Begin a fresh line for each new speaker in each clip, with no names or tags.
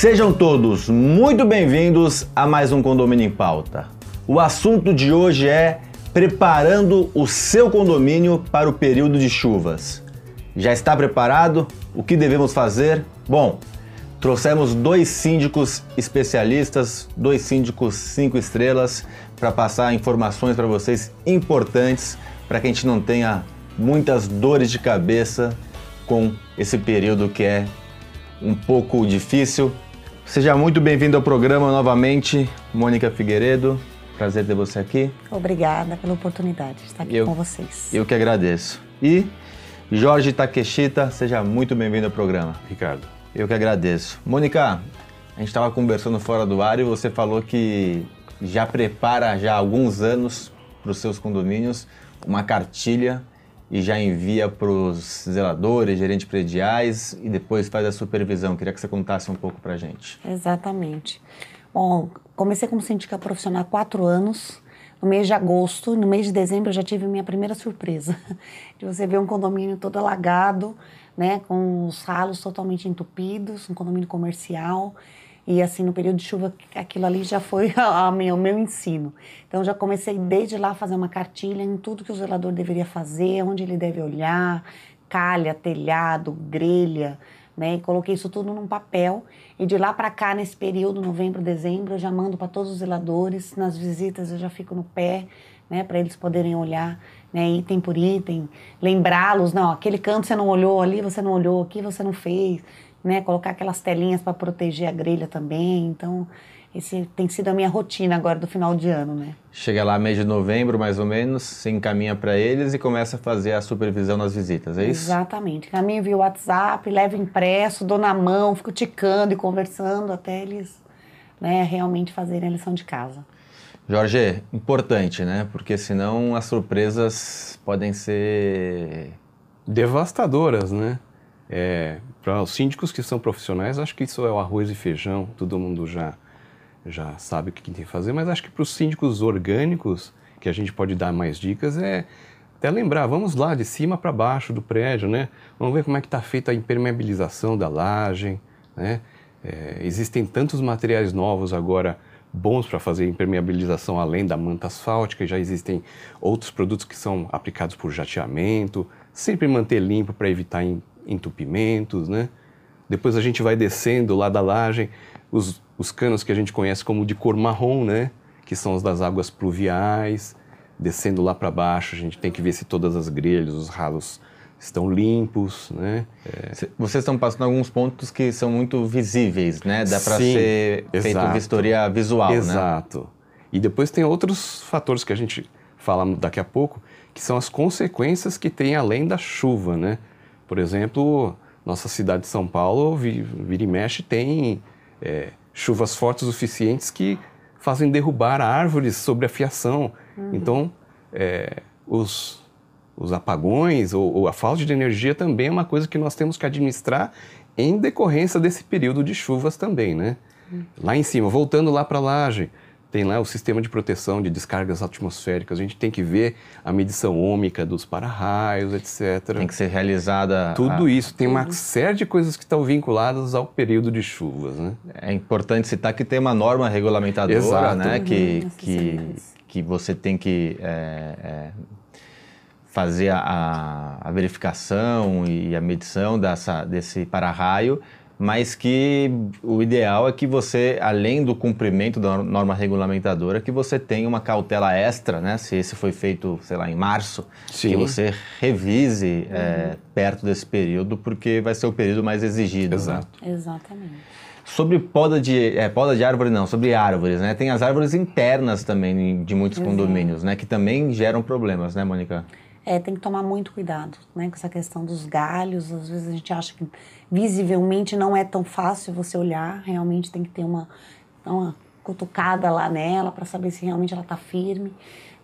Sejam todos muito bem-vindos a mais um Condomínio em Pauta. O assunto de hoje é preparando o seu condomínio para o período de chuvas. Já está preparado? O que devemos fazer? Bom, trouxemos dois síndicos especialistas, dois síndicos cinco estrelas, para passar informações para vocês importantes para que a gente não tenha muitas dores de cabeça com esse período que é um pouco difícil. Seja muito bem-vindo ao programa novamente, Mônica Figueiredo. Prazer ter você aqui.
Obrigada pela oportunidade de estar aqui
Eu-
com vocês.
Eu que agradeço. E Jorge Takeshita, seja muito bem-vindo ao programa.
Ricardo.
Eu que agradeço. Mônica, a gente estava conversando fora do ar e você falou que já prepara já há alguns anos para os seus condomínios uma cartilha e já envia para os zeladores, gerentes prediais e depois faz a supervisão. Queria que você contasse um pouco para a gente.
Exatamente. Bom, comecei como síndica profissional há quatro anos. No mês de agosto, no mês de dezembro, eu já tive minha primeira surpresa. De você ver um condomínio todo alagado, né, com os ralos totalmente entupidos, um condomínio comercial. E assim, no período de chuva, aquilo ali já foi o meu ensino. Então, já comecei desde lá a fazer uma cartilha em tudo que o zelador deveria fazer, onde ele deve olhar, calha, telhado, grelha, né? E coloquei isso tudo num papel. E de lá para cá, nesse período, novembro, dezembro, eu já mando para todos os zeladores. Nas visitas, eu já fico no pé, né? Para eles poderem olhar, né? Item por item, lembrá-los. Não, aquele canto você não olhou ali, você não olhou, aqui você não fez, né? Colocar aquelas telinhas para proteger a grelha também. Então, esse tem sido a minha rotina agora do final de ano, né?
Chega lá mês de novembro, mais ou menos, você encaminha para eles e começa a fazer a supervisão nas visitas, é isso?
Exatamente. Caminho via WhatsApp, levo impresso, dou na mão, fico ticando e conversando até eles né, realmente fazerem a lição de casa.
Jorge, importante, né? Porque senão as surpresas podem ser
Devastadoras, né? É, Para os síndicos que são profissionais, acho que isso é o arroz e feijão, todo mundo já, já sabe o que tem que fazer, mas acho que para os síndicos orgânicos, que a gente pode dar mais dicas, é até lembrar, vamos lá de cima para baixo do prédio, né? Vamos ver como é que está feita a impermeabilização da laje, né? É, existem tantos materiais novos agora bons para fazer impermeabilização além da manta asfáltica, já existem outros produtos que são aplicados por jateamento, sempre manter limpo para evitar en- entupimentos, né? Depois a gente vai descendo lá da laje, os, os canos que a gente conhece como de cor marrom, né? Que são os das águas pluviais. Descendo lá para baixo, a gente tem que ver se todas as grelhas, os ralos estão limpos, né? É,
Cê- Vocês estão passando alguns pontos que são muito visíveis, né? Dá para ser feito
exato.
vistoria visual, né?
Exato. E depois tem outros fatores que a gente fala daqui a pouco, que são as consequências que tem além da chuva, né? Por exemplo, nossa cidade de São Paulo, vi- vira e mexe, tem é, chuvas fortes o suficientes que fazem derrubar árvores sobre a fiação. Então, é, os, os apagões ou, ou a falta de energia também é uma coisa que nós temos que administrar em decorrência desse período de chuvas também, né? Lá em cima, voltando lá para a laje, tem lá o sistema de proteção de descargas atmosféricas. A gente tem que ver a medição ômica dos para-raios, etc.
Tem que ser realizada.
Tudo
a-
isso. Tem uma série de coisas que estão vinculadas ao período de chuvas, né?
É importante citar que tem uma norma regulamentadora,
Exato.
né? Que,
Uhum,
que, que você tem que é, é, fazer a, a verificação e a medição dessa, desse para-raio, mas que o ideal é que você, além do cumprimento da norma regulamentadora, que você tenha uma cautela extra, né? Se esse foi feito, sei lá, em março,
Sim.
que você revise é, perto desse período, porque vai ser o período mais exigido. né?
Exato.
Exatamente.
Sobre poda de, é, poda de árvore não, sobre árvores, né? Tem as árvores internas também de muitos
Exato.
condomínios, né? Que também geram problemas, né, Mônica?
É, tem que tomar muito cuidado, né, com essa questão dos galhos. Às vezes a gente acha que visivelmente não é tão fácil você olhar, realmente tem que ter uma, uma cutucada lá nela para saber se realmente ela está firme.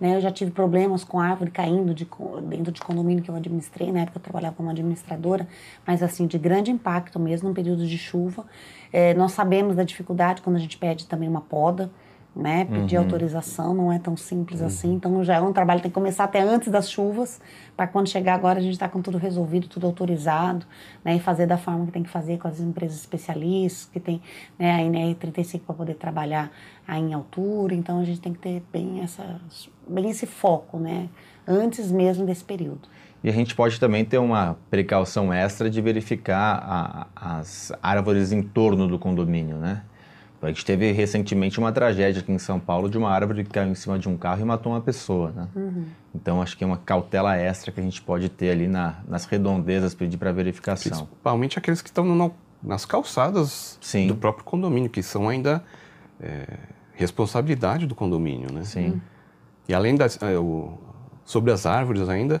Né? Eu já tive problemas com árvore caindo de, dentro de condomínio que eu administrei, na época eu trabalhava como administradora, mas assim, de grande impacto mesmo no período de chuva. É, nós sabemos da dificuldade quando a gente pede também uma poda, né? Pedir uhum. autorização não é tão simples uhum. assim. Então já é um trabalho que tem que começar até antes das chuvas, para quando chegar agora a gente está com tudo resolvido, tudo autorizado, né? E fazer da forma que tem que fazer com as empresas especialistas, que tem né, a INR 35 para poder trabalhar aí em altura. Então a gente tem que ter bem, essa, bem esse foco, né? Antes mesmo desse período.
E a gente pode também ter uma precaução extra de verificar a, as árvores em torno do condomínio, né? A gente teve recentemente uma tragédia aqui em São Paulo de uma árvore que caiu em cima de um carro e matou uma pessoa, né? Uhum. Então acho que é uma cautela extra que a gente pode ter ali na, nas redondezas, pedir para verificação.
Principalmente aqueles que estão no, nas calçadas Sim. do próprio condomínio, que são ainda é, responsabilidade do condomínio, né?
Sim.
E além das, é, o, sobre as árvores ainda,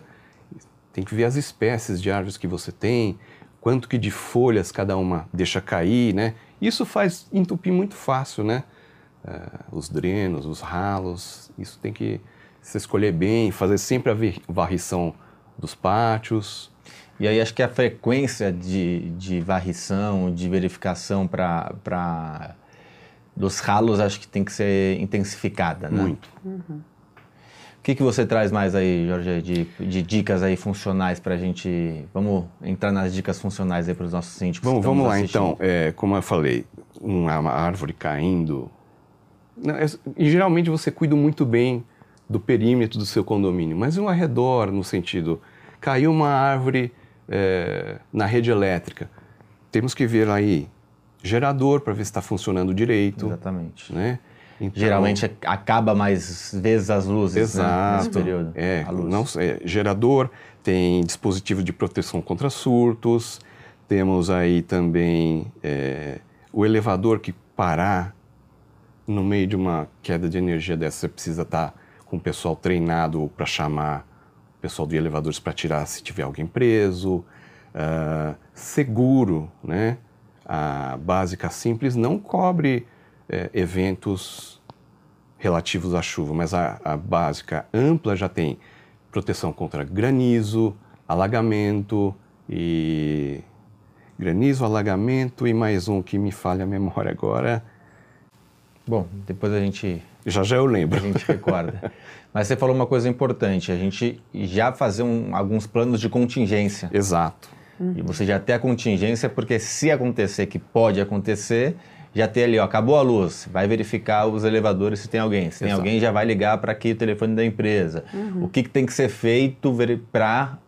tem que ver as espécies de árvores que você tem, quanto que de folhas cada uma deixa cair, né? Isso faz entupir muito fácil, né? Uh, os drenos, os ralos, isso tem que se escolher bem, fazer sempre a varrição dos pátios.
E aí acho que a frequência de, de varrição, de verificação para dos ralos, acho que tem que ser intensificada, né?
Muito. Uhum
que, que você traz mais aí, Jorge, de, de dicas aí funcionais para a gente... Vamos entrar nas dicas funcionais aí para os nossos síndicos
Vamos, vamos lá, então. É, como eu falei, uma árvore caindo... É, e geralmente você cuida muito bem do perímetro do seu condomínio, mas um arredor, no sentido... Caiu uma árvore é, na rede elétrica. Temos que ver aí gerador para ver se está funcionando direito.
Exatamente.
Né?
Então, Geralmente acaba mais vezes as luzes exato, né, nesse período.
É, não, é, gerador, tem dispositivo de proteção contra surtos, temos aí também é, o elevador que parar no meio de uma queda de energia dessa, você precisa estar com o pessoal treinado para chamar o pessoal de elevadores para tirar se tiver alguém preso. Uh, seguro, né? A básica simples não cobre é, eventos relativos à chuva, mas a, a básica ampla já tem proteção contra granizo, alagamento e granizo, alagamento e mais um que me falha a memória agora.
Bom, depois a gente
já já eu lembro.
A gente recorda. Mas você falou uma coisa importante, a gente já fazer um, alguns planos de contingência.
Exato.
E você já ter a contingência, porque se acontecer, que pode acontecer, já tem ali, ó, acabou a luz, vai verificar os elevadores se tem alguém. Se tem Exato. alguém, já vai ligar para aqui o telefone da empresa. Uhum. O que, que, tem que ser feito para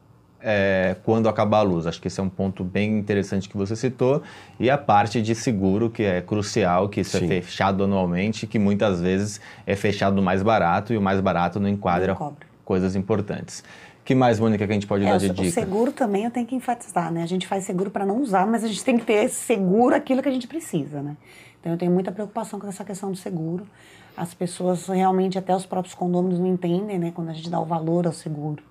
é, quando acabar a luz? Acho que esse é um ponto bem interessante que você citou. E a parte de seguro, que é crucial, que isso é Sim. é fechado anualmente, que muitas vezes é fechado mais barato e o mais barato não enquadra não coisas importantes que mais, Mônica, que a gente pode é, dar de o dica?
O seguro também eu tenho que enfatizar, né? A gente faz seguro para não usar, mas a gente tem que ter seguro aquilo que a gente precisa, né? Então eu tenho muita preocupação com essa questão do seguro. As pessoas realmente, até os próprios condôminos não entendem, né? Quando a gente dá o valor ao seguro.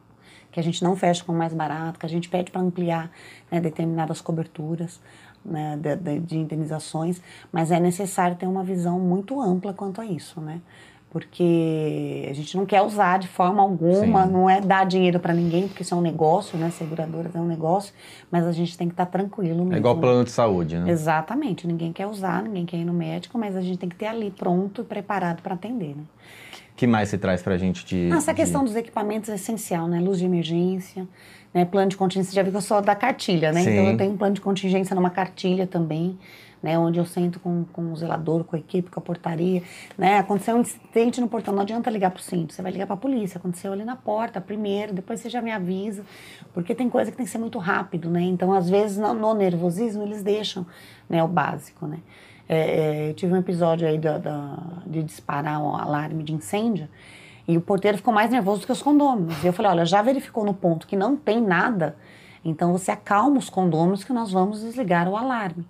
Que a gente não fecha com mais barato, que a gente pede para ampliar né, determinadas coberturas né, de, de, de indenizações, mas é necessário ter uma visão muito ampla quanto a isso, né? Porque a gente não quer usar de forma alguma, Sim. não é dar dinheiro para ninguém, porque isso é um negócio, né? Seguradoras é um negócio, mas a gente tem que estar tá tranquilo mesmo.
É igual plano de saúde, né?
Exatamente, ninguém quer usar, ninguém quer ir no médico, mas a gente tem que ter ali pronto e preparado para atender, né?
que mais você traz para a gente de...
Essa de... questão dos equipamentos é essencial, né? Luz de emergência, né? plano de contingência, você já viu que eu sou da cartilha, né? Sim. Então eu tenho um plano de contingência numa cartilha também, né, onde eu sento com, com o zelador, com a equipe, com a portaria, né, aconteceu um incidente no portão, não adianta ligar para o cinto, você vai ligar para a polícia, aconteceu ali na porta primeiro, depois você já me avisa, porque tem coisa que tem que ser muito rápido, né, então às vezes no, no nervosismo eles deixam, né, o básico, né. É, é, eu tive um episódio aí da, da, de disparar um alarme de incêndio, e o porteiro ficou mais nervoso do que os condôminos. E eu falei, olha, já verificou no ponto que não tem nada, então você acalma os condôminos que nós vamos desligar o alarme.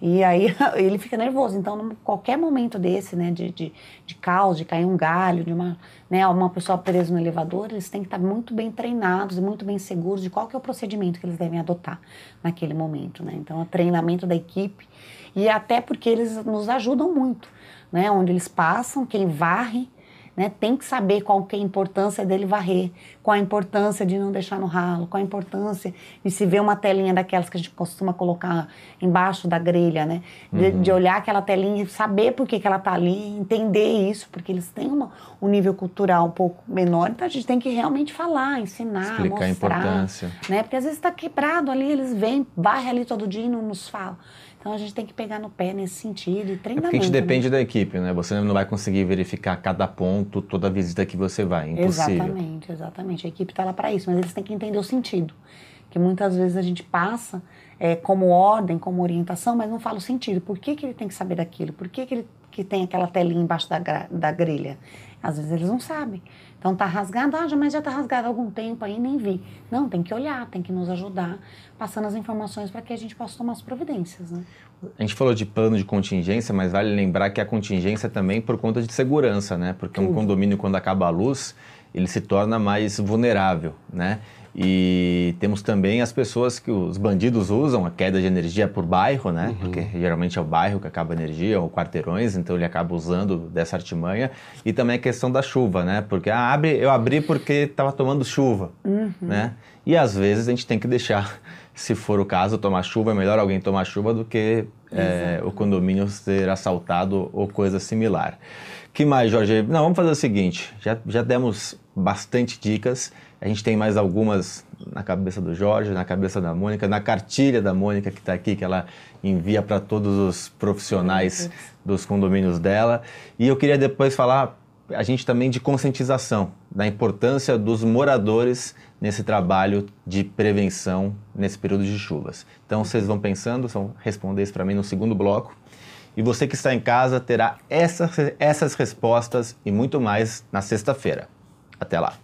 E aí ele fica nervoso. Então, qualquer momento desse, né, de, de, de caos, de cair um galho, de uma, né, uma pessoa presa no elevador, eles têm que estar muito bem treinados e muito bem seguros de qual que é o procedimento que eles devem adotar naquele momento, né? Então, o treinamento da equipe e até porque eles nos ajudam muito, né? Onde eles passam, quem varre, né? Tem que saber qual que é a importância dele varrer, qual a importância de não deixar no ralo, qual a importância de se ver uma telinha daquelas que a gente costuma colocar embaixo da grelha, né? De, uhum. de olhar aquela telinha, saber por que, que ela tá ali, entender isso, porque eles têm uma, um nível cultural um pouco menor, então a gente tem que realmente falar, ensinar,
Explicar
mostrar.
a importância.
Né? Porque às vezes está quebrado ali, eles vêm, varre ali todo dia e não nos falam. Então a gente tem que pegar no pé nesse sentido e treinar. É
porque a gente depende né? da equipe, né? Você não vai conseguir verificar cada ponto, toda visita que você vai. Impossível.
Exatamente, exatamente. A equipe está lá para isso, mas eles têm que entender o sentido. Que muitas vezes a gente passa é, como ordem, como orientação, mas não fala o sentido. Por que, que ele tem que saber daquilo? Por que, que ele que tem aquela telinha embaixo da, da grelha? Às vezes eles não sabem. Então tá rasgado, ah, mas já tá rasgado há algum tempo aí, nem vi. Não, tem que olhar, tem que nos ajudar, passando as informações para que a gente possa tomar as providências, né?
A gente falou de plano de contingência, mas vale lembrar que a contingência também por conta de segurança, né? Porque Tudo. um condomínio, quando acaba a luz, ele se torna mais vulnerável, né? E temos também as pessoas que os bandidos usam, a queda de energia por bairro, né? Uhum. Porque geralmente é o bairro que acaba a energia, ou quarteirões, então ele acaba usando dessa artimanha. E também a questão da chuva, né? Porque ah, abre, eu abri porque estava tomando chuva, uhum. né? E às vezes a gente tem que deixar, se for o caso, tomar chuva, é melhor alguém tomar chuva do que é, o condomínio ser assaltado ou coisa similar. Que mais, Jorge? Não, vamos fazer o seguinte, já, já demos bastante dicas, a gente tem mais algumas na cabeça do Jorge, na cabeça da Mônica, na cartilha da Mônica que está aqui, que ela envia para todos os profissionais dos condomínios dela. E eu queria depois falar a gente também de conscientização da importância dos moradores nesse trabalho de prevenção nesse período de chuvas. Então vocês vão pensando, vão responder isso para mim no segundo bloco. E você que está em casa terá essas, essas respostas e muito mais na sexta-feira. Até lá!